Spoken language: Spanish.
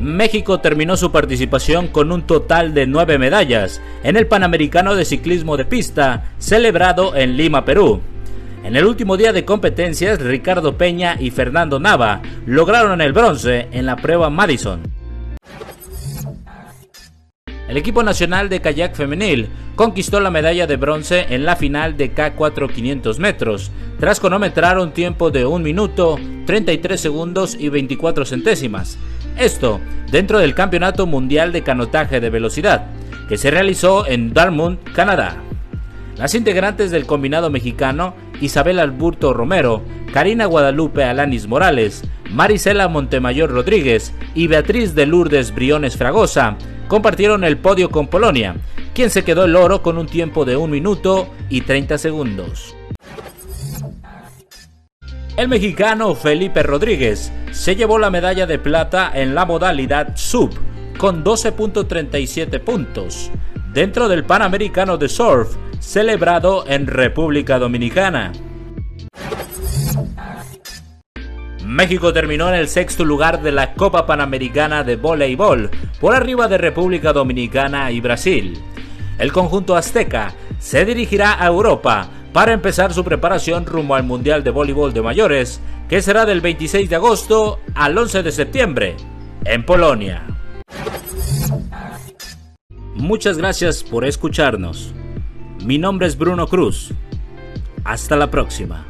México terminó su participación con un total de nueve medallas en el Panamericano de Ciclismo de Pista, celebrado en Lima, Perú. En el último día de competencias, Ricardo Peña y Fernando Nava lograron el bronce en la prueba Madison. El equipo nacional de kayak femenil conquistó la medalla de bronce en la final de K4 500 metros, tras cronometrar un tiempo de 1 minuto, 33 segundos y 24 centésimas. Esto dentro del Campeonato Mundial de Canotaje de Velocidad, que se realizó en Dartmouth, Canadá. Las integrantes del combinado mexicano, Isabel Alburto Romero, Karina Guadalupe Alanis Morales, Marisela Montemayor Rodríguez y Beatriz de Lourdes Briones Fragosa, compartieron el podio con Polonia, quien se quedó el oro con un tiempo de 1 minuto y 30 segundos. El mexicano Felipe Rodríguez se llevó la medalla de plata en la modalidad sub con 12.37 puntos dentro del Panamericano de Surf celebrado en República Dominicana. México terminó en el sexto lugar de la Copa Panamericana de Voleibol, por arriba de República Dominicana y Brasil. El conjunto azteca se dirigirá a Europa para empezar su preparación rumbo al Mundial de Voleibol de Mayores, que será del 26 de agosto al 11 de septiembre, en Polonia. Muchas gracias por escucharnos. Mi nombre es Bruno Cruz. Hasta la próxima.